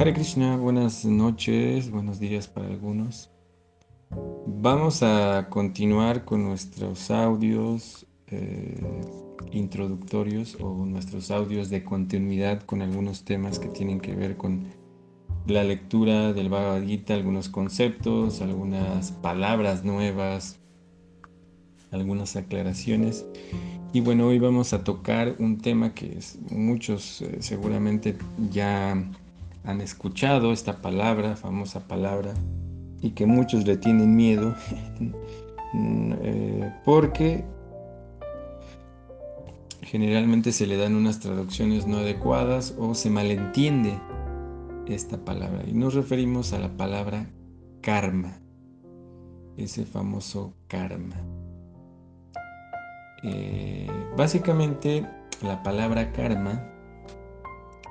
Hare Krishna, buenas noches, buenos días para algunos. Vamos a continuar con nuestros audios eh, introductorios o nuestros audios de continuidad con algunos temas que tienen que ver con la lectura del Bhagavad Gita, algunos conceptos, algunas palabras nuevas, algunas aclaraciones. Y bueno, hoy vamos a tocar un tema que muchos eh, seguramente ya han escuchado esta palabra, famosa palabra, y que muchos le tienen miedo, eh, porque generalmente se le dan unas traducciones no adecuadas o se malentiende esta palabra. Y nos referimos a la palabra karma, ese famoso karma. Eh, básicamente la palabra karma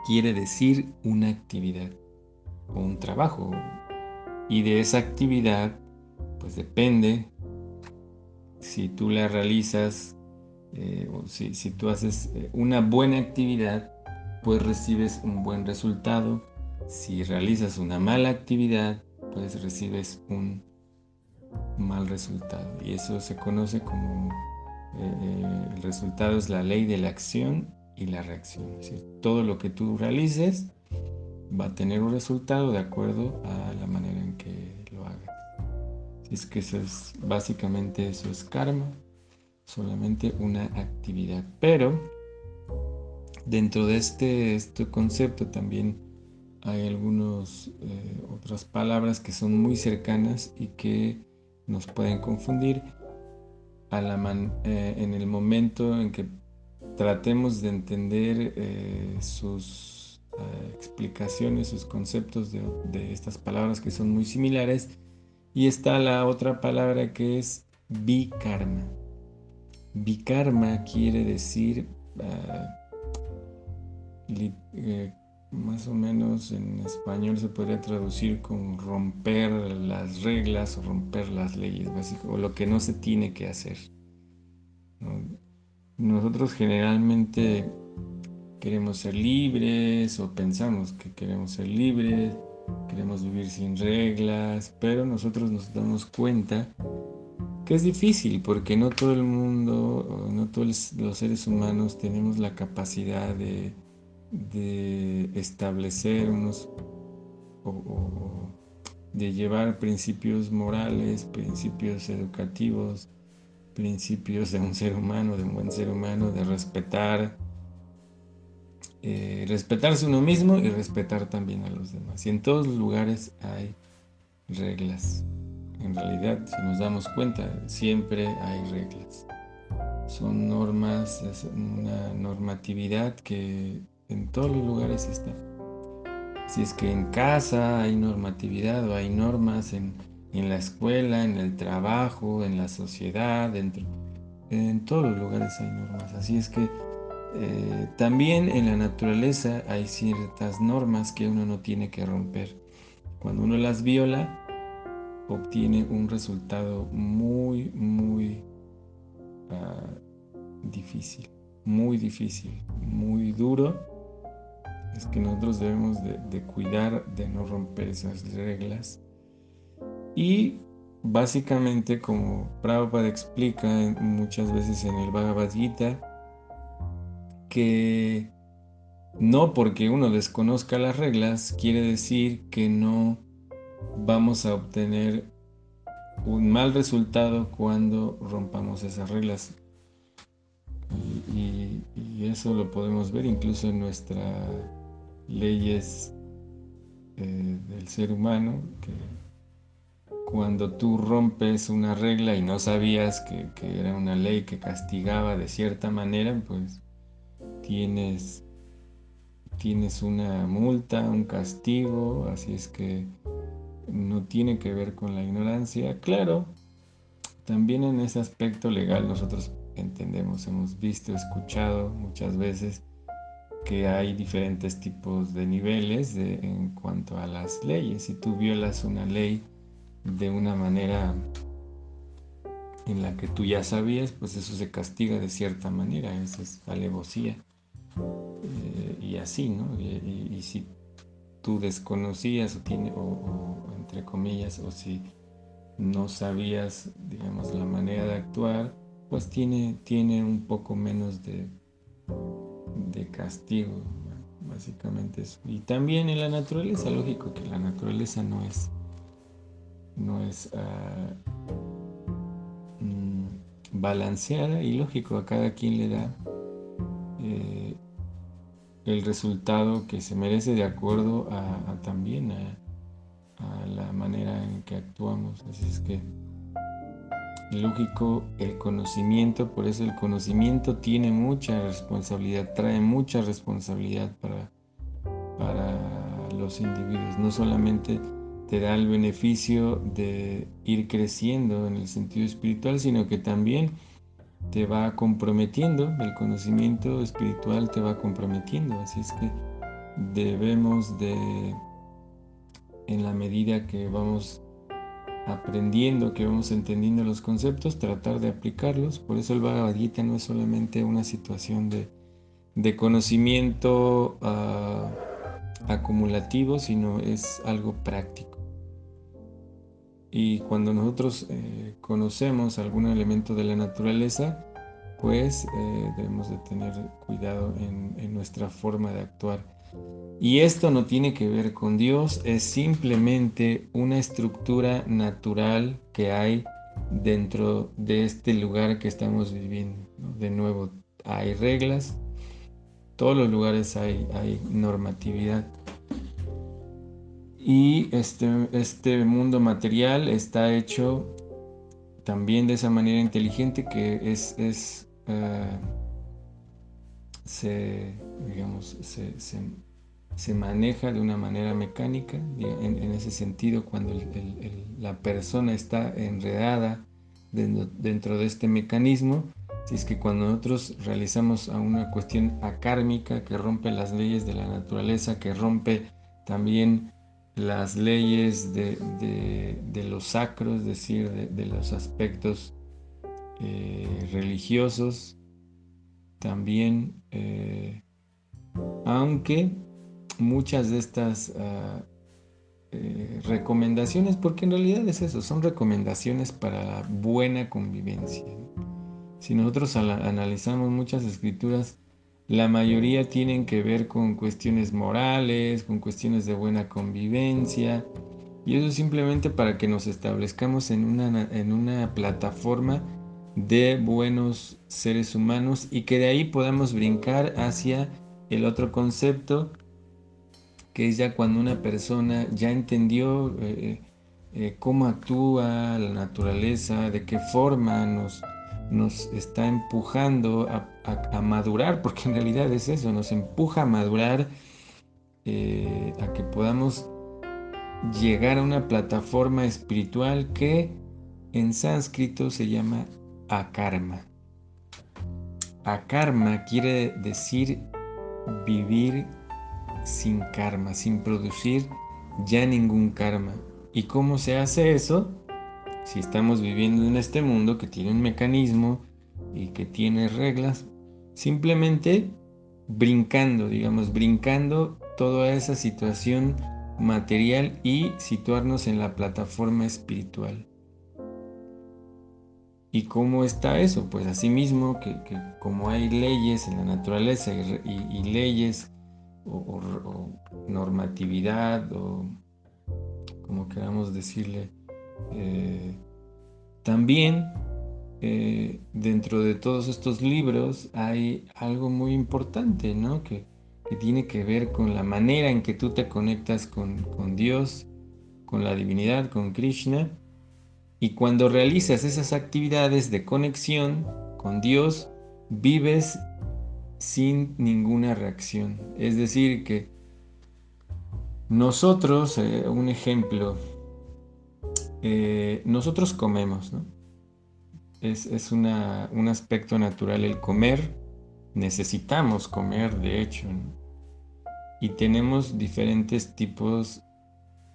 quiere decir una actividad o un trabajo. Y de esa actividad, pues depende si tú la realizas eh, o si, si, tú haces eh, una buena actividad, pues recibes un buen resultado. Si realizas una mala actividad, pues recibes un mal resultado. Y eso se conoce como eh, el resultado es la ley de la acción y la reacción. Es decir, todo lo que tú realices va a tener un resultado de acuerdo a la manera en que lo hagas. es que eso es básicamente eso es karma, solamente una actividad. Pero dentro de este, este concepto también hay algunas eh, otras palabras que son muy cercanas y que nos pueden confundir a la eh, en el momento en que tratemos de entender eh, sus eh, explicaciones, sus conceptos de, estas palabras que son muy similares. Y está la otra palabra que es bikarma. Bikarma quiere decir, eh, más o menos en español se podría traducir como romper las reglas o romper las leyes, o lo que no se tiene que hacer. Nosotros generalmente queremos ser libres o pensamos que queremos ser libres, queremos vivir sin reglas, pero nosotros nos damos cuenta que es difícil porque no todo el mundo, no todos los seres humanos tenemos la capacidad de, establecer unos o de llevar principios morales, principios educativos, principios de un ser humano, de un buen ser humano, de respetar, eh, respetarse uno mismo y respetar también a los demás. Y en todos los lugares hay reglas. En realidad, si nos damos cuenta, siempre hay reglas. Son normas, es una normatividad que en todos los lugares está. Si es que en casa hay normatividad o hay normas en en la escuela, en el trabajo, en la sociedad, en todos los lugares hay normas. Así es que eh, también en la naturaleza hay ciertas normas que uno no tiene que romper. Cuando uno las viola, obtiene un resultado muy, muy ah, difícil, muy difícil, muy duro. Es que nosotros debemos de cuidar de no romper esas reglas y básicamente, como Prabhupada explica muchas veces en el Bhagavad Gita, que no porque uno desconozca las reglas quiere decir que no vamos a obtener un mal resultado cuando rompamos esas reglas. Y, eso lo podemos ver incluso en nuestras leyes eh, del ser humano, cuando tú rompes una regla y no sabías que, era una ley que castigaba de cierta manera, pues tienes, tienes una multa, un castigo, así es que no tiene que ver con la ignorancia. Claro, también en ese aspecto legal nosotros entendemos, hemos visto, escuchado muchas veces que hay diferentes tipos de niveles en cuanto a las leyes. Si tú violas una ley, de una manera en la que tú ya sabías, pues eso se castiga de cierta manera, eso es alevosía. Eh, y así, ¿no? Y, si tú desconocías o, tiene, o, entre comillas, o si no sabías, digamos, la manera de actuar, pues tiene, tiene un poco menos de, de castigo, básicamente eso. Y también en la naturaleza, lógico que la naturaleza no es, no es ah, mm, balanceada y lógico, a cada quien le da eh, el resultado que se merece de acuerdo a, también a, la manera en que actuamos. Así es que lógico el conocimiento, por eso el conocimiento tiene mucha responsabilidad, trae mucha responsabilidad para, para los individuos. No solamente te da el beneficio de ir creciendo en el sentido espiritual, sino que también te va comprometiendo, el conocimiento espiritual te va comprometiendo, así es que debemos de, en la medida que vamos aprendiendo, que vamos entendiendo los conceptos, tratar de aplicarlos, por eso el Bhagavad Gita no es solamente una situación de, conocimiento ah, acumulativo, sino es algo práctico. Y cuando nosotros eh, conocemos algún elemento de la naturaleza, pues eh, debemos de tener cuidado en, nuestra forma de actuar. Y esto no tiene que ver con Dios, es simplemente una estructura natural que hay dentro de este lugar que estamos viviendo. De nuevo, hay reglas, todos los lugares hay normatividad. Y este, este mundo material está hecho también de esa manera inteligente que es, es eh, se, se, se, maneja de una manera mecánica, en, ese sentido, cuando la persona está enredada dentro, dentro, de este mecanismo, si es que cuando nosotros realizamos una cuestión acármica que rompe las leyes de la naturaleza, que rompe también las leyes de, de, lo sacro, es decir, de, los aspectos eh, religiosos, también, eh, aunque muchas de estas ah, eh, recomendaciones, porque en realidad es eso, son recomendaciones para la buena convivencia. Si nosotros analizamos muchas escrituras, la mayoría tienen que ver con cuestiones morales, con cuestiones de buena convivencia. Y eso simplemente para que nos establezcamos en una, en una plataforma de buenos seres humanos y que de ahí podamos brincar hacia el otro concepto, que es ya cuando una persona ya entendió eh, eh, cómo actúa la naturaleza, de qué forma nos, nos está empujando a, madurar, porque en realidad es eso, nos empuja a madurar, eh, a que podamos llegar a una plataforma espiritual que en sánscrito se llama akarma. Akarma quiere decir vivir sin karma, sin producir ya ningún karma. ¿Y cómo se hace eso? Si estamos viviendo en este mundo que tiene un mecanismo y que tiene reglas, simplemente brincando, digamos, brincando toda esa situación material y situarnos en la plataforma espiritual. ¿Y cómo está eso? Pues así mismo que, como hay leyes en la naturaleza y, leyes o, normatividad o como queramos decirle, eh, también eh, dentro de todos estos libros hay algo muy importante, ¿no? Que, tiene que ver con la manera en que tú te conectas con, Dios, con la divinidad, con Krishna. Y cuando realizas esas actividades de conexión con Dios, vives sin ninguna reacción. Es decir, que nosotros, eh, un ejemplo, eh, nosotros comemos, ¿no? Es, un aspecto natural el comer. Necesitamos comer, de hecho. Y tenemos diferentes tipos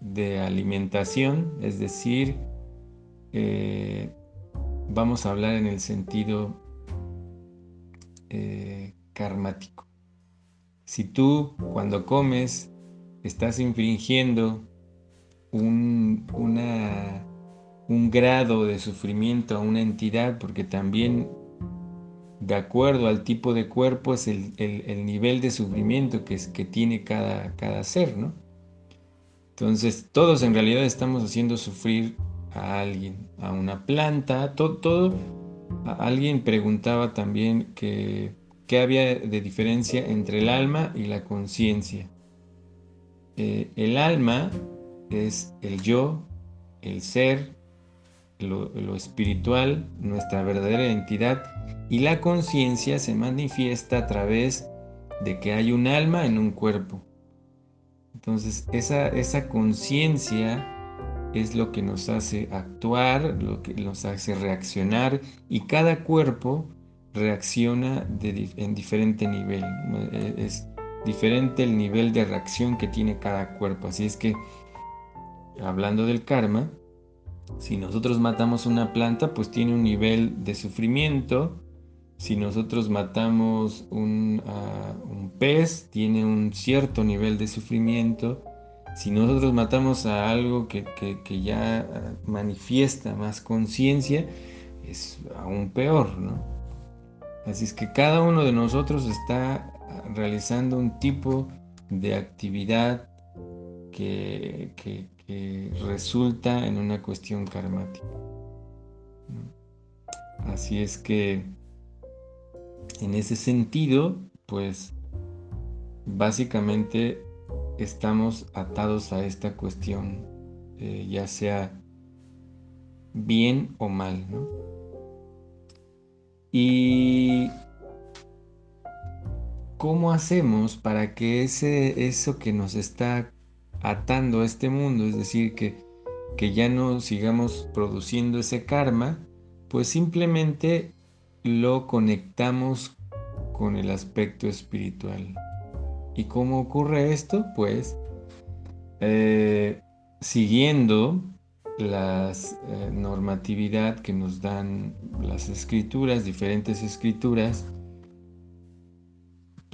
de alimentación, es decir, eh, vamos a hablar en el sentido eh, karmático. Si tú cuando comes estás infringiendo un, un grado de sufrimiento a una entidad, porque también de acuerdo al tipo de cuerpo es el, nivel de sufrimiento que, que tiene cada, cada ser, ¿no? Entonces, todos en realidad estamos haciendo sufrir a alguien, a una planta, todo, todo. alguien preguntaba también que, qué había de diferencia entre el alma y la conciencia. Eh, el alma es el yo, el ser, lo, espiritual, nuestra verdadera identidad, y la conciencia se manifiesta a través de que hay un alma en un cuerpo. Entonces, esa, esa conciencia es lo que nos hace actuar, lo que nos hace reaccionar, y cada cuerpo reacciona en diferente nivel. Es diferente el nivel de reacción que tiene cada cuerpo. Así es que, hablando del karma, si nosotros matamos una planta, pues tiene un nivel de sufrimiento. Si nosotros matamos un, ah, pez, tiene un cierto nivel de sufrimiento. Si nosotros matamos a algo que, ya ah, manifiesta más conciencia, es aún peor, ¿no? Así es que cada uno de nosotros está ah, realizando un tipo de actividad que, resulta en una cuestión karmática. Así es que en ese sentido, pues básicamente estamos atados a esta cuestión, eh, ya sea bien o mal. Y ¿cómo hacemos para que ese, eso que nos está atando a este mundo, es decir, que, que ya no sigamos produciendo ese karma, pues simplemente lo conectamos con el aspecto espiritual. ¿Y cómo ocurre esto? Pues eh, siguiendo la eh, normatividad que nos dan las escrituras, diferentes escrituras,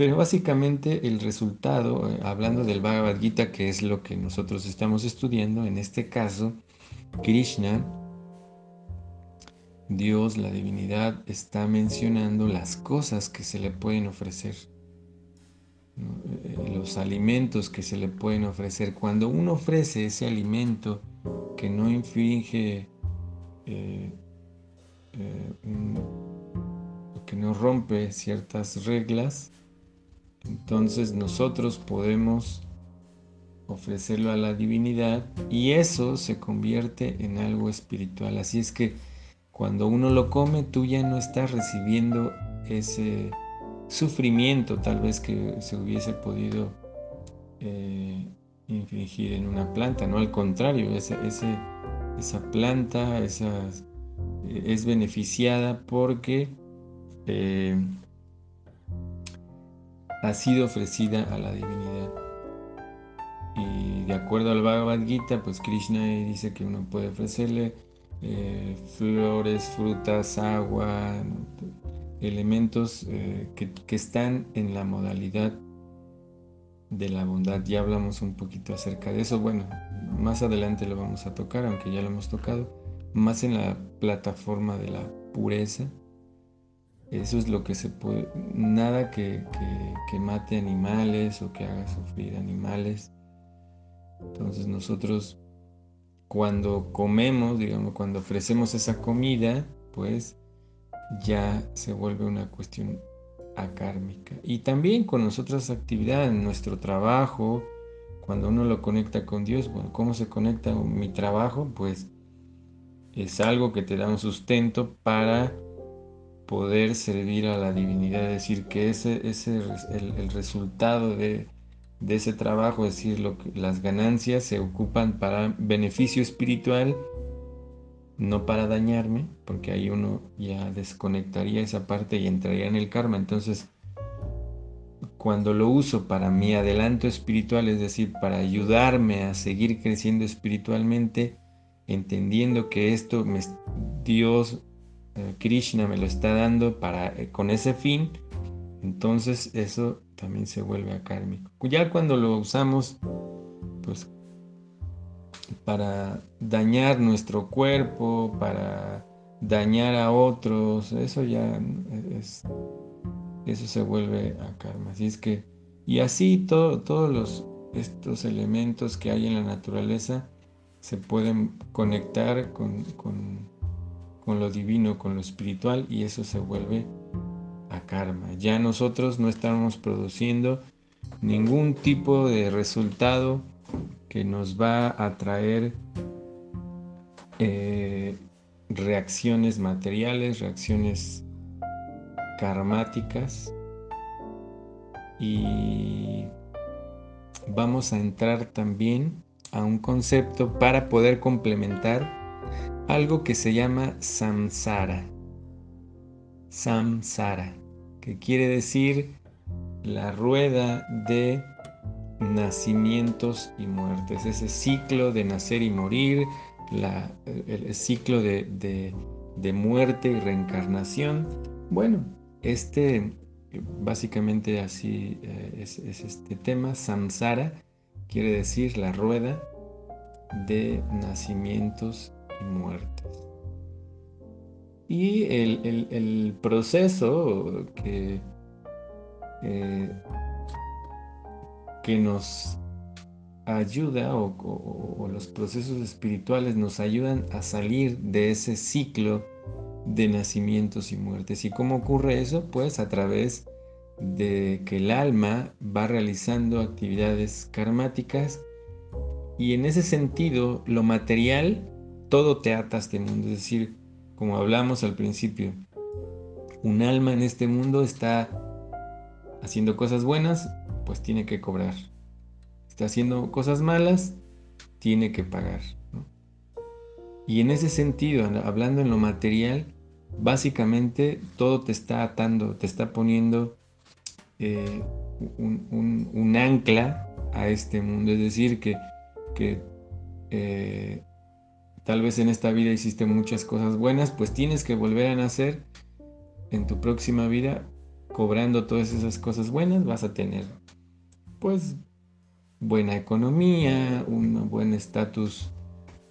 pero básicamente el resultado, eh, hablando del Bhagavad Gita, que es lo que nosotros estamos estudiando, en este caso, Krishna, Dios, la divinidad, está mencionando las cosas que se le pueden ofrecer, eh, los alimentos que se le pueden ofrecer. Cuando uno ofrece ese alimento que no infringe, eh, que no rompe ciertas reglas, entonces nosotros podemos ofrecerlo a la divinidad y eso se convierte en algo espiritual. Así es que cuando uno lo come, tú ya no estás recibiendo ese sufrimiento tal vez que se hubiese podido eh, infligir en una planta, no al contrario, esa, esa planta es beneficiada porque eh, ha sido ofrecida a la divinidad. Y de acuerdo al Bhagavad Gita, pues Krishna dice que uno puede ofrecerle eh, flores, frutas, agua, elementos eh, que, que, están en la modalidad de la bondad. Ya hablamos un poquito acerca de eso. Bueno, más adelante lo vamos a tocar, aunque ya lo hemos tocado, más en la plataforma de la pureza eso es lo que se puede, nada que, mate animales o que haga sufrir animales. Entonces nosotros cuando comemos, digamos, cuando ofrecemos esa comida, pues ya se vuelve una cuestión acármica. Y también con nosotras actividades, nuestro trabajo, cuando uno lo conecta con Dios, bueno, ¿cómo se conecta mi trabajo? Pues es algo que te da un sustento para poder servir a la divinidad, es decir, que ese, ese el, resultado de, ese trabajo, es decir, que, las ganancias se ocupan para beneficio espiritual, no para dañarme, porque ahí uno ya desconectaría esa parte y entraría en el karma. Entonces, cuando lo uso para mi adelanto espiritual, es decir, para ayudarme a seguir creciendo espiritualmente, entendiendo que esto me, Dios Krishna me lo está dando para, eh, con ese fin, entonces eso también se vuelve acármico. Ya cuando lo usamos pues para dañar nuestro cuerpo, para dañar a otros, eso ya es, eso se vuelve a karma. Así es que, y así todos los, estos elementos que hay en la naturaleza se pueden conectar con, con, con lo divino, con lo espiritual, y eso se vuelve a karma. Ya nosotros no estamos produciendo ningún tipo de resultado que nos va a traer eh, reacciones materiales, reacciones karmáticas y vamos a entrar también a un concepto para poder complementar algo que se llama samsara. Samsara, que quiere decir la rueda de nacimientos y muertes, ese ciclo de nacer y morir, el, ciclo de, muerte y reencarnación. Bueno, este básicamente así eh, es, este tema, samsara, quiere decir la rueda de nacimientos y muertes. Y el, proceso que eh, que nos ayuda o, los procesos espirituales nos ayudan a salir de ese ciclo de nacimientos y muertes. ¿Y cómo ocurre eso? Pues a través de que el alma va realizando actividades karmáticas y en ese sentido lo material todo te ata a este mundo. Es decir, como hablamos al principio, un alma en este mundo está haciendo cosas buenas pues tiene que cobrar. Está haciendo cosas malas, tiene que pagar. Y en ese sentido, hablando en lo material, básicamente todo te está atando, te está poniendo eh, un, ancla a este mundo. Es decir, que, eh, tal vez en esta vida hiciste muchas cosas buenas, pues tienes que volver a nacer en tu próxima vida cobrando todas esas cosas buenas, vas a tener pues buena economía, un buen estatus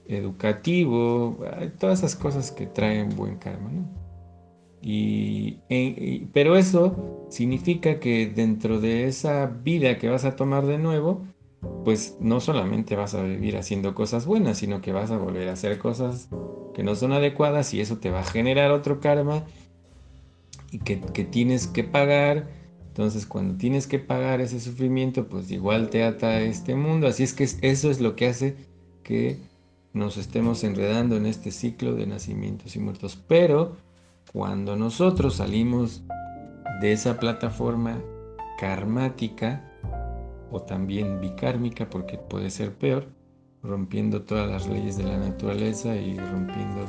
educativo, todas esas cosas que traen buen karma. Y, pero eso significa que dentro de esa vida que vas a tomar de nuevo, pues no solamente vas a vivir haciendo cosas buenas, sino que vas a volver a hacer cosas que no son adecuadas y eso te va a generar otro karma y que, que tienes que pagar entonces, cuando tienes que pagar ese sufrimiento, pues igual te ata a este mundo. Así es que eso es lo que hace que nos estemos enredando en este ciclo de nacimientos y muertos. Pero cuando nosotros salimos de esa plataforma karmática, o también bicármica, porque puede ser peor, rompiendo todas las leyes de la naturaleza y rompiendo...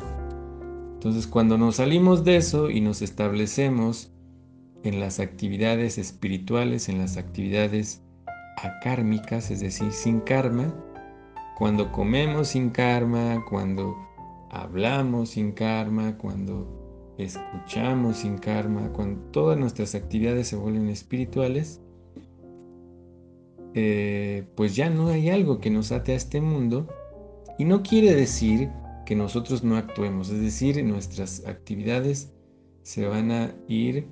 Entonces, cuando nos salimos de eso y nos establecemos en las actividades espirituales, en las actividades acármicas, es decir, sin karma, cuando comemos sin karma, cuando hablamos sin karma, cuando escuchamos sin karma, cuando todas nuestras actividades se vuelven espirituales, eh, pues ya no hay algo que nos ate a este mundo y no quiere decir que nosotros no actuemos, es decir, nuestras actividades se van a ir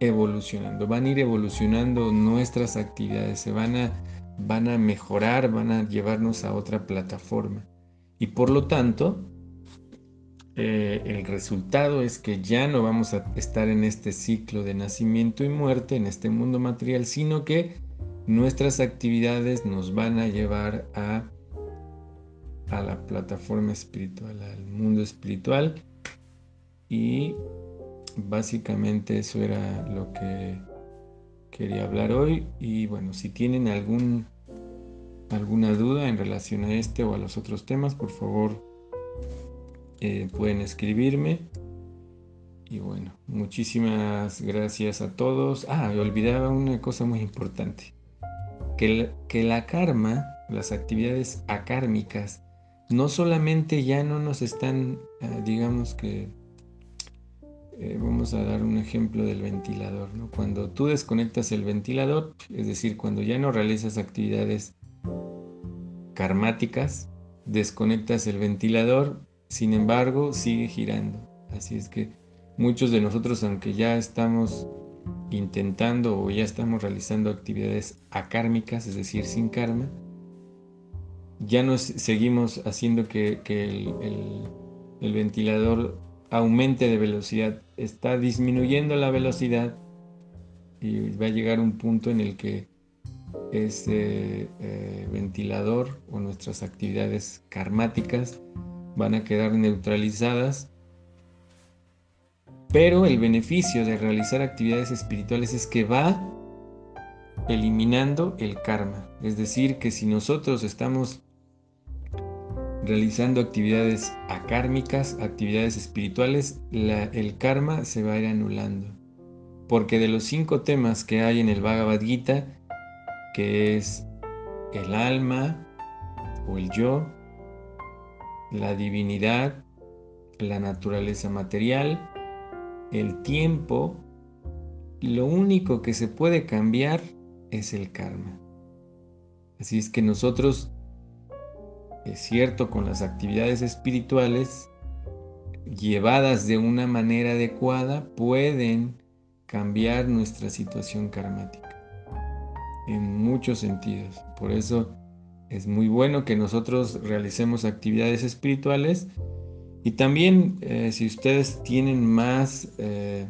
evolucionando, van a ir evolucionando nuestras actividades, se van a, van a mejorar, van a llevarnos a otra plataforma. Y por lo tanto, eh, el resultado es que ya no vamos a estar en este ciclo de nacimiento y muerte, en este mundo material, sino que nuestras actividades nos van a llevar a, a la plataforma espiritual, al mundo espiritual. Y básicamente eso era lo que quería hablar hoy y bueno, si tienen algún alguna duda en relación a este o a los otros temas, por favor eh, pueden escribirme. Y bueno, muchísimas gracias a todos. Ah, olvidaba una cosa muy importante. Que que la karma, las actividades acármicas, no solamente ya no nos están, eh, digamos que, eh, vamos a dar un ejemplo del ventilador. Cuando tú desconectas el ventilador, es decir, cuando ya no realizas actividades karmáticas, desconectas el ventilador, sin embargo, sigue girando. Así es que muchos de nosotros, aunque ya estamos intentando o ya estamos realizando actividades akármicas, es decir, sin karma, ya nos seguimos haciendo que, el, ventilador aumente de velocidad. Está disminuyendo la velocidad y va a llegar un punto en el que ese eh, ventilador o nuestras actividades karmáticas van a quedar neutralizadas. Pero el beneficio de realizar actividades espirituales es que va eliminando el karma. Es decir, que si nosotros estamos realizando actividades akármicas, actividades espirituales, el karma se va a ir anulando. Porque de los cinco temas que hay en el Bhagavad Gita, que es el alma o el yo, la divinidad, la naturaleza material, el tiempo, lo único que se puede cambiar es el karma. Así es que nosotros es cierto, con las actividades espirituales, llevadas de una manera adecuada, pueden cambiar nuestra situación karmática en muchos sentidos. Por eso es muy bueno que nosotros realicemos actividades espirituales y también eh, si ustedes tienen más eh,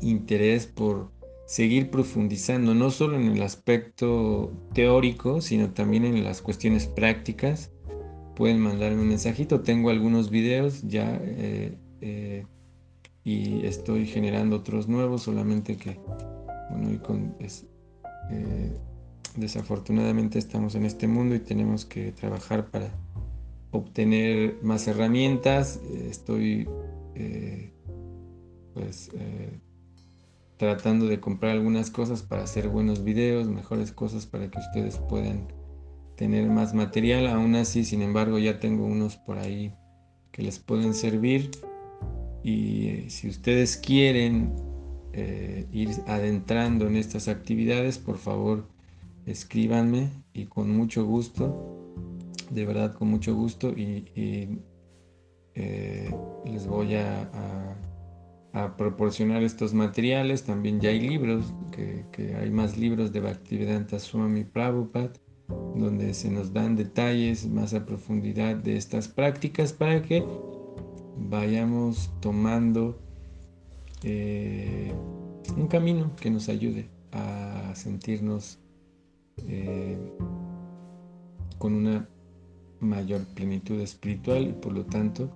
interés por seguir profundizando no solo en el aspecto teórico, sino también en las cuestiones prácticas, pueden mandarme un mensajito. Tengo algunos videos ya eh, y estoy generando otros nuevos, solamente que, bueno, y con, desafortunadamente estamos en este mundo y tenemos que trabajar para obtener más herramientas. Estoy pues tratando de comprar algunas cosas para hacer buenos videos, mejores cosas para que ustedes puedan tener más material. Aún así, sin embargo, ya tengo unos por ahí que les pueden servir. Y eh, si ustedes quieren eh, ir adentrando en estas actividades, por favor, escríbanme y con mucho gusto, de verdad con mucho gusto, y, eh, les voy a a proporcionar estos materiales. También ya hay libros, que, hay más libros de Bhaktivedanta Swami Prabhupada, donde se nos dan detalles más a profundidad de estas prácticas para que vayamos tomando eh, un camino que nos ayude a sentirnos eh, con una mayor plenitud espiritual y por lo tanto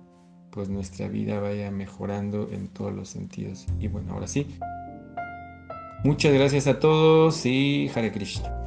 pues nuestra vida vaya mejorando en todos los sentidos. Y bueno, ahora sí. Muchas gracias a todos y Hare Krishna.